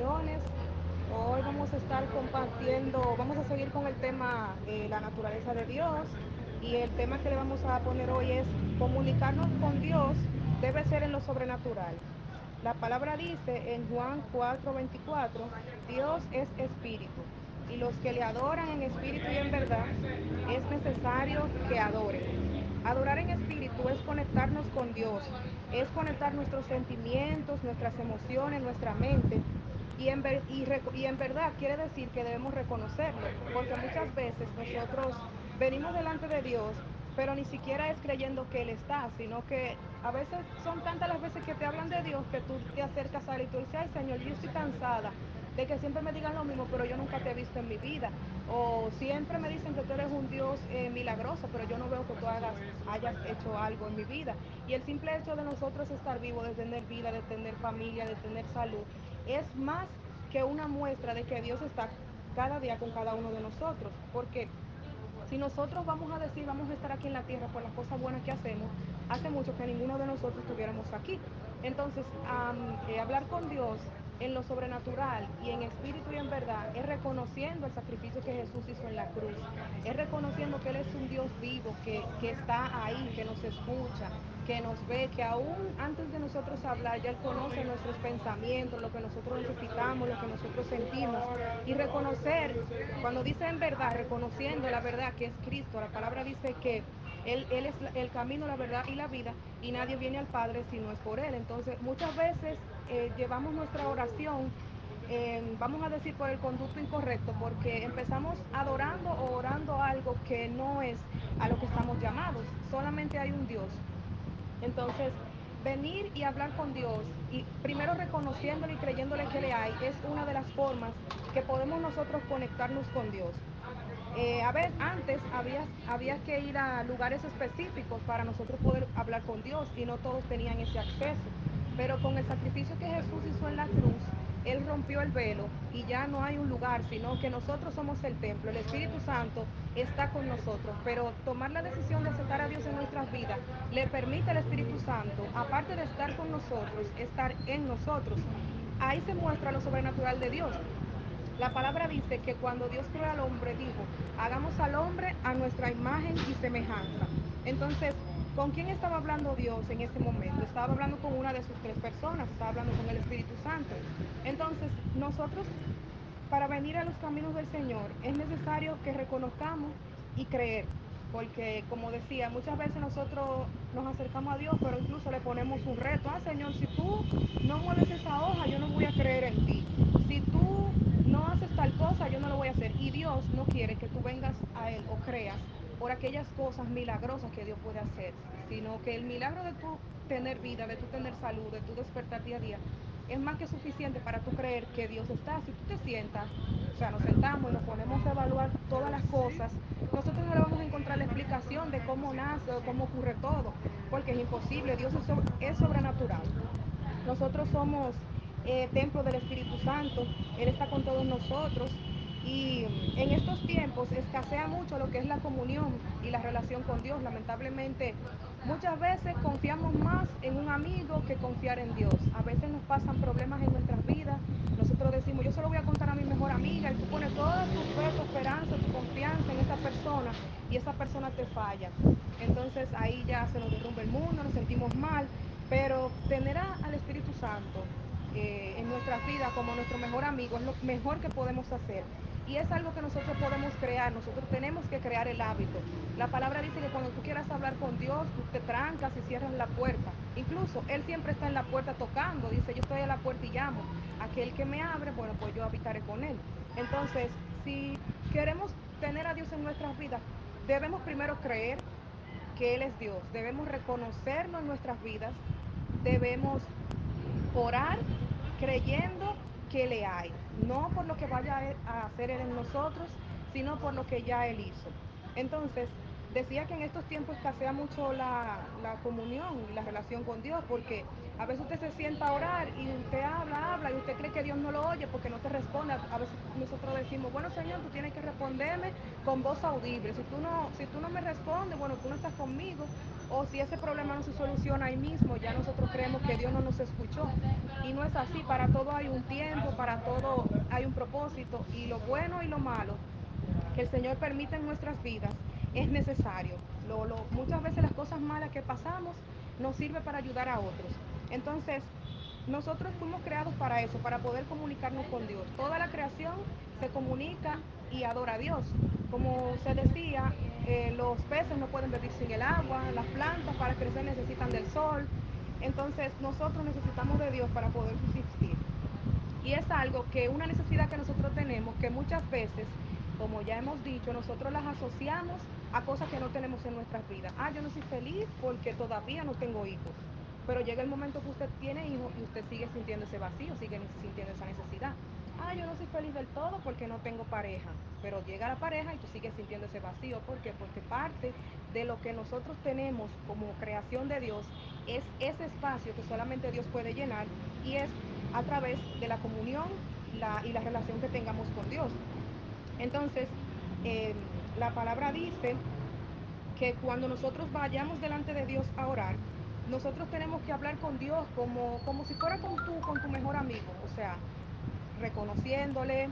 Hoy vamos a estar compartiendo, vamos a seguir con el tema eh, la naturaleza de Dios y el tema que le vamos a poner hoy es comunicarnos con Dios debe ser en lo sobrenatural. La palabra dice en Juan 4:24, Dios es espíritu y los que le adoran en espíritu y en verdad es necesario que adoren. Adorar en espíritu es conectarnos con Dios, es conectar nuestros sentimientos, nuestras emociones, nuestra mente. Y en, ver, y, y en, verdad quiere decir que debemos reconocerlo, porque muchas veces nosotros venimos delante de Dios, pero ni siquiera es creyendo que Él está, sino que a veces son tantas las veces que te hablan de Dios que tú te acercas a Él y tú dices, ay Señor, yo estoy cansada de que siempre me digan lo mismo, pero yo nunca te he visto en mi vida. O siempre me dicen que tú eres un Dios eh, milagroso, pero yo no veo que tú hagas, hayas hecho algo en mi vida. Y el simple hecho de nosotros estar vivos, de tener vida, de tener familia, de tener salud, es más que una muestra de que Dios está cada día con cada uno de nosotros. Porque si nosotros vamos a decir, vamos a estar aquí en la tierra por las cosas buenas que hacemos, hace mucho que ninguno de nosotros estuviéramos aquí. Entonces, um, hablar con Dios en lo sobrenatural y en espíritu y en verdad es reconociendo el sacrificio que Jesús hizo en la cruz, es reconociendo que Él es un Dios vivo, que, que está ahí, que nos escucha, que nos ve, que aún antes de nosotros hablar, ya Él conoce nuestros pensamientos, lo que nosotros necesitamos, lo que nosotros sentimos. Y reconocer, cuando dice en verdad, reconociendo la verdad que es Cristo, la palabra dice que él, es el camino, la verdad y la vida, y nadie viene al Padre si no es por Él. Entonces, muchas veces eh, llevamos nuestra oración, eh, vamos a decir, por el conducto incorrecto, porque empezamos adorando o orando algo que no es a lo que estamos llamados. Solamente hay un Dios. Entonces, venir y hablar con Dios y primero reconociéndole y creyéndole que le hay es una de las formas que podemos nosotros conectarnos con Dios. Eh, a ver, antes había, había que ir a lugares específicos para nosotros poder hablar con Dios y no todos tenían ese acceso. Pero con el sacrificio que Jesús hizo en la cruz, Él rompió el velo y ya no hay un lugar, sino que nosotros somos el templo. El Espíritu Santo está con nosotros, pero tomar la decisión de aceptar a Dios en nuestras vidas le permite al Espíritu Santo, aparte de estar con nosotros, estar en nosotros. Ahí se muestra lo sobrenatural de Dios. La palabra dice que cuando Dios creó al hombre, dijo, hagamos al hombre a nuestra imagen y semejanza. Entonces, ¿con quién estaba hablando Dios en ese momento? Estaba hablando con una de sus tres personas, estaba hablando con el Espíritu Santo. Nosotros, para venir a los caminos del Señor, es necesario que reconozcamos y creer. Porque, como decía, muchas veces nosotros nos acercamos a Dios, pero incluso le ponemos un reto. Ah, Señor, si tú no mueves esa hoja, yo no voy a creer en ti. Si tú no haces tal cosa, yo no lo voy a hacer. Y Dios no quiere que tú vengas a Él o creas por aquellas cosas milagrosas que Dios puede hacer, sino que el milagro de tu tener vida, de tu tener salud, de tu despertar día a día, es más que suficiente para tú creer que Dios está. Si tú te sientas, o sea, nos sentamos y nos ponemos a evaluar todas las cosas, nosotros no le vamos a encontrar la explicación de cómo nace o cómo ocurre todo, porque es imposible, Dios es, sobre, es sobrenatural. Nosotros somos eh, templo del Espíritu Santo, Él está con todos nosotros y en estos tiempos escasea mucho lo que es la comunión y la relación con Dios. Lamentablemente, muchas veces confiamos más en un amigo que confiar en Dios. A veces nos pasan problemas en nuestras vidas. Nosotros decimos, yo se lo voy a contar a mi mejor amiga y tú pones toda tu fe, tu esperanza, tu confianza en esa persona y esa persona te falla. Entonces ahí ya se nos derrumba el mundo, nos sentimos mal, pero tener al Espíritu Santo eh, en nuestra vida como nuestro mejor amigo es lo mejor que podemos hacer. Y es algo que nosotros podemos crear, nosotros tenemos que crear el hábito. La palabra dice que cuando tú quieras hablar con Dios, tú te trancas y cierras la puerta. Incluso Él siempre está en la puerta tocando, dice, yo estoy a la puerta y llamo. Aquel que me abre, bueno, pues yo habitaré con Él. Entonces, si queremos tener a Dios en nuestras vidas, debemos primero creer que Él es Dios, debemos reconocerlo en nuestras vidas, debemos orar creyendo que le hay, no por lo que vaya a hacer Él en nosotros, sino por lo que ya Él hizo. Entonces, decía que en estos tiempos escasea mucho la, la, comunión y la relación con Dios, porque a veces usted se sienta a orar y usted habla, habla y usted cree que Dios no lo oye porque no te responde. A veces nosotros decimos, bueno Señor, tú tienes que responderme con voz audible. Si tú no, si tú no me respondes, bueno, tú no estás conmigo. O si ese problema no se soluciona ahí mismo, ya nosotros creemos que Dios no nos escuchó. Y no es así, para todo hay un tiempo, para todo hay un propósito. Y lo bueno y lo malo que el Señor permite en nuestras vidas es necesario. Lo, muchas veces las cosas malas que pasamos nos sirve para ayudar a otros. Entonces, nosotros fuimos creados para eso, para poder comunicarnos con Dios. Toda la creación se comunica y adora a Dios. Como se decía, eh, los peces no pueden vivir sin el agua, las plantas para crecer necesitan del sol. Entonces, nosotros necesitamos de Dios para poder subsistir. Y es algo que una necesidad que nosotros tenemos que muchas veces como ya hemos dicho, nosotros las asociamos a cosas que no tenemos en nuestras vidas. Ah, yo no soy feliz porque todavía no tengo hijos. Pero llega el momento que usted tiene hijos y usted sigue sintiendo ese vacío, sigue sintiendo esa necesidad. Ah, yo no soy feliz del todo porque no tengo pareja. Pero llega la pareja y tú sigues sintiendo ese vacío. ¿Por qué? Porque parte de lo que nosotros tenemos como creación de Dios es ese espacio que solamente Dios puede llenar y es a través de la comunión y la relación que tengamos con Dios. Entonces, eh, la palabra dice que cuando nosotros vayamos delante de Dios a orar, nosotros tenemos que hablar con Dios como, como si fuera con tu, con tu mejor amigo, o sea, reconociéndole,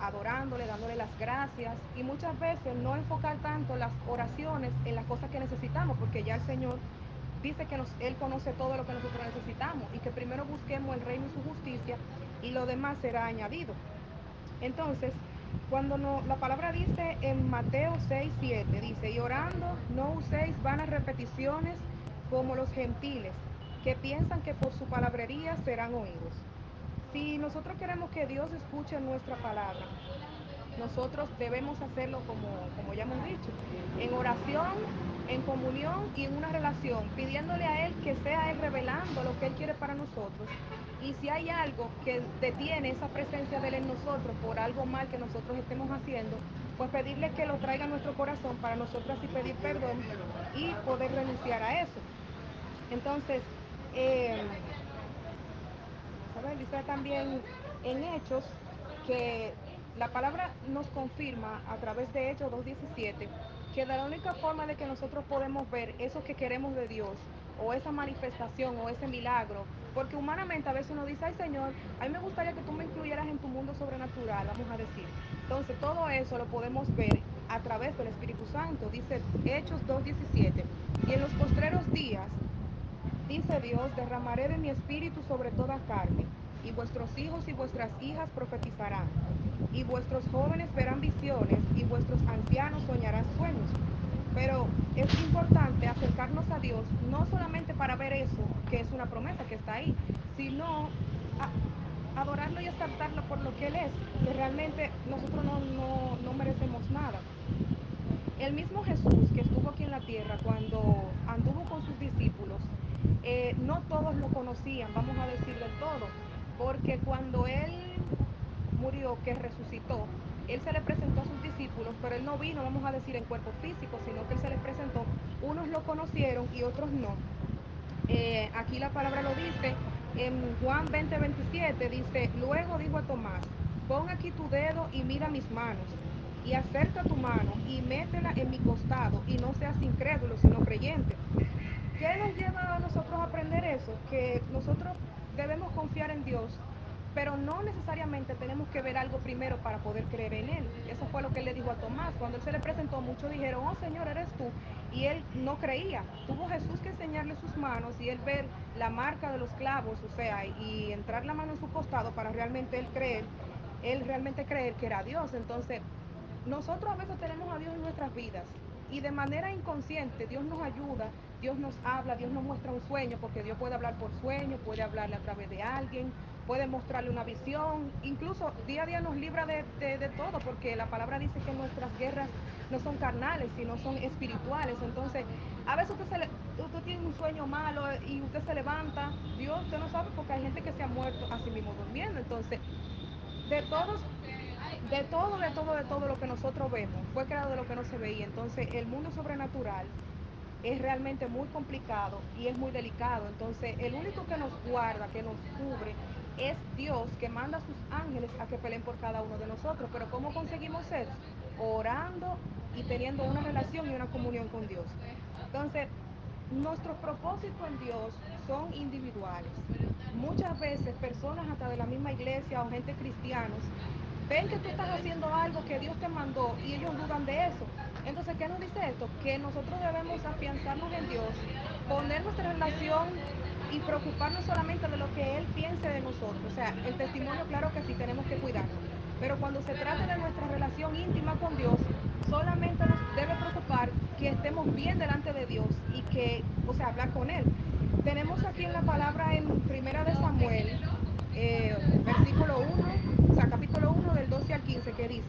adorándole, dándole las gracias y muchas veces no enfocar tanto las oraciones en las cosas que necesitamos, porque ya el Señor dice que Él conoce todo lo que nosotros necesitamos y que primero busquemos el reino y su justicia y lo demás será añadido. Entonces, cuando no, la palabra dice en Mateo 6, 7, dice, y orando no uséis vanas repeticiones como los gentiles, que piensan que por su palabrería serán oídos. Si nosotros queremos que Dios escuche nuestra palabra, nosotros debemos hacerlo como, como ya hemos dicho, en oración, en comunión y en una relación, pidiéndole a Él que sea Él revelando lo que Él quiere para nosotros. Y si hay algo que detiene esa presencia de Él en nosotros por algo mal que nosotros estemos haciendo, pues pedirle que lo traiga a nuestro corazón para nosotros así pedir perdón y poder renunciar a eso. Entonces, eh, ¿sabes? dice también en Hechos que la palabra nos confirma a través de Hechos 2.17 que de la única forma de que nosotros podemos ver eso que queremos de Dios o esa manifestación o ese milagro, porque humanamente a veces uno dice, ay Señor, a mí me gustaría que tú me incluyeras en tu mundo sobrenatural, vamos a decir. Entonces todo eso lo podemos ver a través del Espíritu Santo, dice Hechos 2.17. Y en los postreros días, dice Dios, derramaré de mi espíritu sobre toda carne, y vuestros hijos y vuestras hijas profetizarán y vuestros jóvenes verán visiones y vuestros ancianos soñarán sueños. Pero es importante acercarnos a Dios no solamente para ver eso, que es una promesa que está ahí, sino a adorarlo y aceptarlo por lo que Él es, que realmente nosotros no, no, no merecemos nada. El mismo Jesús que estuvo aquí en la tierra cuando anduvo con sus discípulos, eh, no todos lo conocían, vamos a decir del todo, porque cuando Él murió, que resucitó, él se le presentó a sus discípulos, pero él no vino, vamos a decir, en cuerpo físico, sino que él se les presentó. Unos lo conocieron y otros no. Eh, aquí la palabra lo dice, en Juan 20, 27 dice, luego dijo a Tomás, pon aquí tu dedo y mira mis manos, y acerca tu mano y métela en mi costado, y no seas incrédulo, sino creyente. ¿Qué nos lleva a nosotros a aprender eso? Que nosotros debemos confiar en Dios pero no necesariamente tenemos que ver algo primero para poder creer en Él. Eso fue lo que él le dijo a Tomás. Cuando él se le presentó, muchos dijeron, oh Señor, eres tú. Y él no creía. Tuvo Jesús que enseñarle sus manos y él ver la marca de los clavos, o sea, y entrar la mano en su costado para realmente él creer, él realmente creer que era Dios. Entonces, nosotros a veces tenemos a Dios en nuestras vidas y de manera inconsciente Dios nos ayuda, Dios nos habla, Dios nos muestra un sueño, porque Dios puede hablar por sueño, puede hablarle a través de alguien, puede mostrarle una visión, incluso día a día nos libra de, de, todo, porque la palabra dice que nuestras guerras no son carnales, sino son espirituales. Entonces, a veces usted, se le, usted tiene un sueño malo y usted se levanta, Dios, usted no sabe, porque hay gente que se ha muerto así mismo durmiendo. Entonces, de todos de todo, de todo, de todo lo que nosotros vemos, fue creado de lo que no se veía. Entonces, el mundo sobrenatural es realmente muy complicado y es muy delicado. Entonces, el único que nos guarda, que nos cubre, es Dios que manda a sus ángeles a que peleen por cada uno de nosotros. Pero ¿cómo conseguimos eso? Orando y teniendo una relación y una comunión con Dios. Entonces, nuestros propósitos en Dios son individuales. Muchas veces personas hasta de la misma iglesia o gente cristianos ven que tú estás haciendo algo que Dios te mandó y ellos dudan de eso. Entonces, ¿qué nos dice esto? Que nosotros debemos afianzarnos en Dios, poner nuestra relación y preocuparnos solamente de lo que Él piense de nosotros. O sea, el testimonio, claro que sí, tenemos que cuidarnos. Pero cuando se trata de nuestra relación íntima con Dios, solamente nos debe preocupar que estemos bien delante de Dios y que, o sea, hablar con Él. Tenemos aquí en la palabra en Primera de Samuel, eh, versículo 1, o sea, capítulo 1 del 12 al 15, que dice,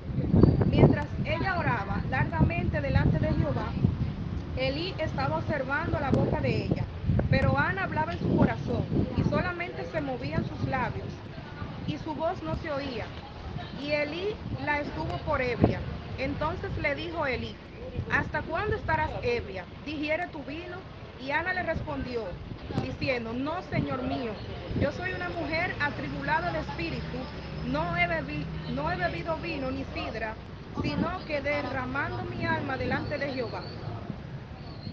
mientras ella oraba largamente delante de Jehová, Elí la boca de ella, pero Ana hablaba en su corazón y solamente se movían sus labios y su voz no se oía. Y Elí la estuvo por ebria. Entonces le dijo Elí, ¿hasta cuándo estarás ebria? Digiere tu vino. Y Ana le respondió, diciendo, no, Señor mío, yo soy una mujer atribulada de espíritu, no he, no he bebido vino ni sidra, sino que derramando mi alma delante de Jehová.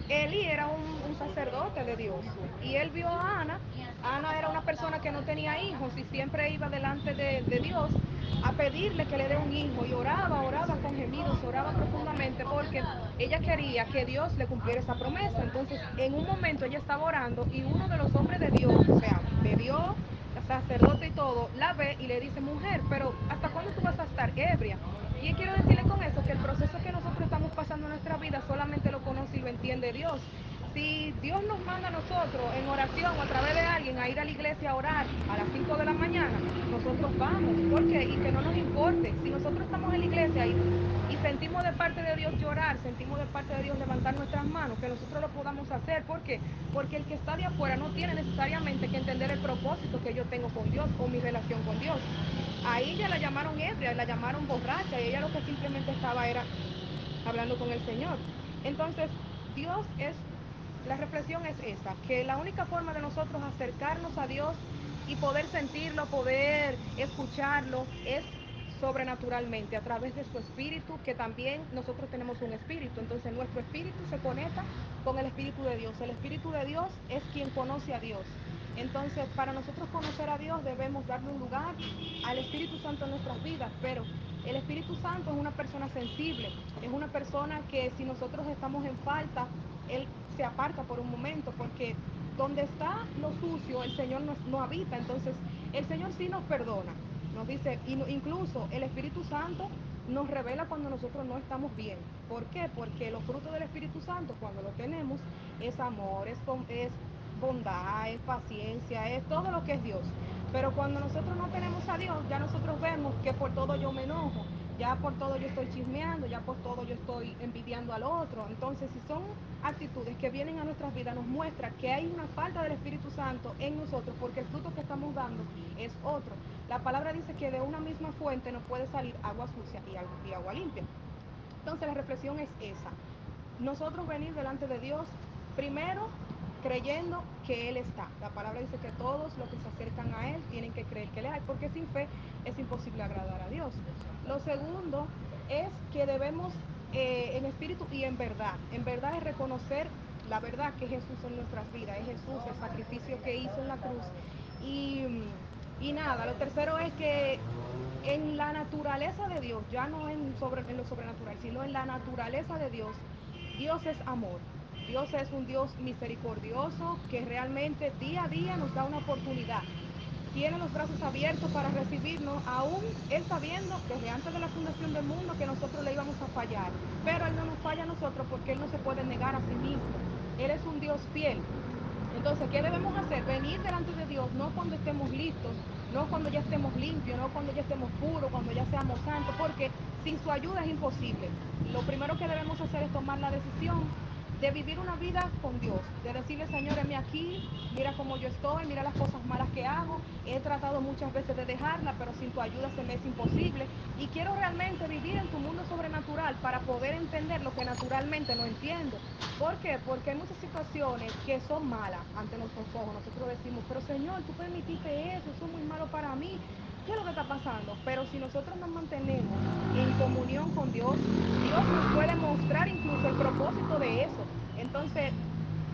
Eli era un, sacerdote de Dios y él vio a Ana. Ana era una persona que no tenía hijos y siempre iba delante de, de, Dios a pedirle que le dé un hijo y oraba, oraba con gemidos, oraba profundamente porque ella quería que Dios le cumpliera esa promesa. Entonces, en un momento ella estaba orando y uno de los hombres de Dios, o sea, de Dios, sacerdote y todo, la ve y le dice, mujer, pero ¿hasta cuándo tú vas a estar ebria? Y quiero decirle con eso que el proceso que nosotros estamos pasando en nuestra vida solamente y lo entiende Dios. Si Dios nos manda a nosotros en oración o a través de alguien a ir a la iglesia a orar a las 5 de la mañana, nosotros vamos. ¿Por qué? Y que no nos importe. Si nosotros estamos en la iglesia y, y sentimos de parte de Dios llorar, sentimos de parte de Dios levantar nuestras manos, que nosotros lo podamos hacer. ¿Por qué? Porque el que está de afuera no tiene necesariamente que entender el propósito que yo tengo con Dios o mi relación con Dios. Ahí ya la llamaron ebria, la llamaron borracha y ella lo que simplemente estaba era hablando con el Señor. Entonces, Dios es, la reflexión es esa, que la única forma de nosotros acercarnos a Dios y poder sentirlo, poder escucharlo, es sobrenaturalmente a través de su espíritu, que también nosotros tenemos un espíritu. Entonces nuestro espíritu se conecta con el espíritu de Dios. El espíritu de Dios es quien conoce a Dios. Entonces, para nosotros conocer a Dios debemos darle un lugar al Espíritu Santo en nuestras vidas, pero el Espíritu Santo es una persona sensible, es una persona que si nosotros estamos en falta, Él se aparta por un momento, porque donde está lo sucio, el Señor no, habita. Entonces, el Señor sí nos perdona. Nos dice, incluso el Espíritu Santo nos revela cuando nosotros no estamos bien. ¿Por qué? Porque los frutos del Espíritu Santo, cuando lo tenemos, es amor, es bondad, es paciencia, es todo lo que es Dios. Pero cuando nosotros no tenemos a Dios, ya nosotros vemos que por todo yo me enojo, ya por todo yo estoy chismeando, ya por todo yo estoy envidiando al otro. Entonces, si son actitudes que vienen a nuestras vidas, nos muestra que hay una falta del Espíritu Santo en nosotros, porque el fruto que estamos dando es otro. La palabra dice que de una misma fuente no puede salir agua sucia y agua limpia. Entonces, la reflexión es esa. Nosotros venir delante de Dios, primero creyendo que Él está. La palabra dice que todos los que se acercan a Él tienen que creer que Él hay, porque sin fe es imposible agradar a Dios. Lo segundo es que debemos eh, en espíritu y en verdad, en verdad es reconocer la verdad que Jesús en nuestras vidas, es Jesús el sacrificio que hizo en la cruz. Y, nada, lo tercero es que en la naturaleza de Dios, ya no en, sobre, en lo sobrenatural, sino en la naturaleza de Dios, Dios es amor. Dios es un Dios misericordioso que realmente día a día nos da una oportunidad. Tiene los brazos abiertos para recibirnos, aún Él sabiendo desde antes de la fundación del mundo que nosotros le íbamos a fallar. Pero Él no nos falla a nosotros porque Él no se puede negar a sí mismo. Él es un Dios fiel. Entonces, ¿qué debemos hacer? Venir delante de Dios, no cuando estemos listos, no cuando ya estemos limpios, no cuando ya estemos puros, cuando ya seamos santos, porque sin su ayuda es imposible. Lo primero que debemos hacer es tomar la decisión de vivir una vida con Dios, de decirle, Señor, heme aquí, mira cómo yo estoy, mira las cosas malas que hago, he tratado muchas veces de dejarla, pero sin tu ayuda se me es imposible, y quiero realmente vivir en tu mundo sobrenatural para poder entender lo que naturalmente no entiendo. ¿Por qué? Porque hay muchas situaciones que son malas ante nuestros ojos. Nosotros decimos, pero Señor, tú permitiste eso, eso es muy malo para mí. ¿Qué es lo que está pasando? Pero si nosotros nos mantenemos en comunión con Dios, Dios nos puede mostrar incluso el propósito de eso. Entonces,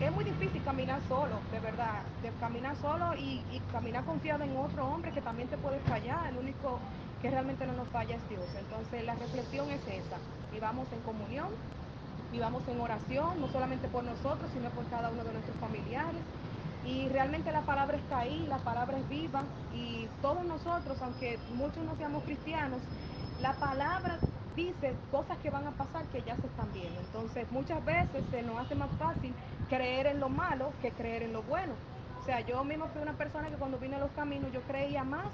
es muy difícil caminar solo, de verdad, de caminar solo y, caminar confiado en otro hombre que también te puede fallar. El único que realmente no nos falla es Dios. Entonces, la reflexión es esa. Vivamos en comunión, vivamos en oración, no solamente por nosotros, sino por cada uno de nuestros familiares. Y realmente la palabra está ahí, la palabra es viva y todos nosotros, aunque muchos no seamos cristianos, la palabra dice cosas que van a pasar que ya se están viendo. Entonces muchas veces se nos hace más fácil creer en lo malo que creer en lo bueno. O sea, yo mismo fui una persona que cuando vine a los caminos yo creía más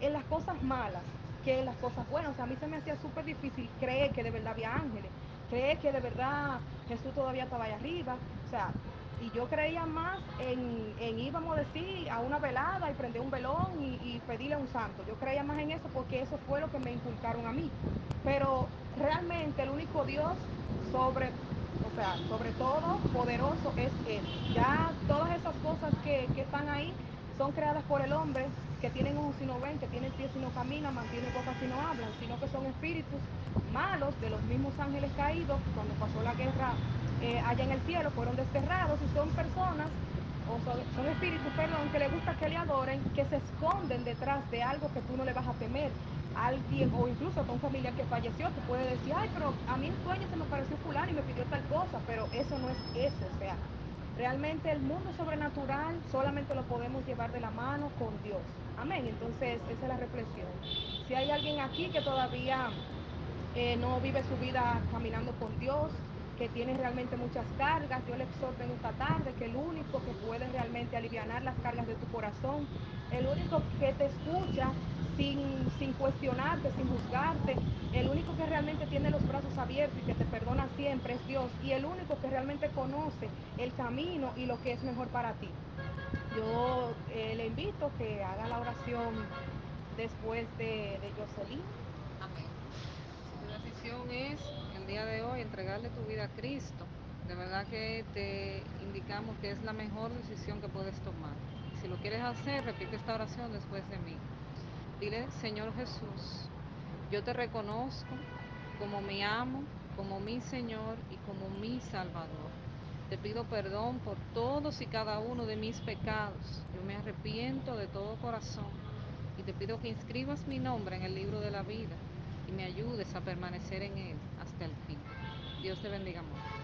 en las cosas malas que en las cosas buenas. O sea, a mí se me hacía súper difícil creer que de verdad había ángeles, creer que de verdad Jesús todavía estaba ahí arriba. O sea, y yo creía más en, en, íbamos a decir, a una velada y prender un velón y, pedirle a un santo. Yo creía más en eso porque eso fue lo que me inculcaron a mí. Pero realmente el único Dios sobre, o sea, sobre todo poderoso es Él. Ya todas esas cosas que, que están ahí son creadas por el hombre, que tienen ojos y no ven, que tienen pies y no caminan, mantienen boca y no hablan, sino que son espíritus malos de los mismos ángeles caídos, cuando pasó la guerra eh, allá en el cielo, fueron desterrados y son personas, o son, espíritus, perdón, que les gusta que le adoren, que se esconden detrás de algo que tú no le vas a temer. Alguien, o incluso a un familiar que falleció, tú puedes decir, ay, pero a mí en sueño se me apareció fulano y me pidió tal cosa, pero eso no es eso, o sea, realmente el mundo sobrenatural solamente lo podemos llevar de la mano con Dios. Amén. Entonces, esa es la reflexión. Si hay alguien aquí que todavía eh, no vive su vida caminando con Dios, que tiene realmente muchas cargas, yo le exhorto en esta tarde que el único que puede realmente aliviar las cargas de tu corazón, el único que te escucha sin, sin cuestionarte, sin juzgarte, el único que realmente tiene los brazos abiertos y que te perdona siempre es Dios, y el único que realmente conoce el camino y lo que es mejor para ti. Yo eh, le invito que haga la oración después de, de Jocelyn. Amén. Si tu decisión es día de hoy entregarle tu vida a Cristo, de verdad que te indicamos que es la mejor decisión que puedes tomar. Si lo quieres hacer, repite esta oración después de mí. Dile, Señor Jesús, yo te reconozco como mi amo, como mi Señor y como mi Salvador. Te pido perdón por todos y cada uno de mis pecados. Yo me arrepiento de todo corazón y te pido que inscribas mi nombre en el libro de la vida y me ayudes a permanecer en él hasta fin. Dios te bendiga mucho.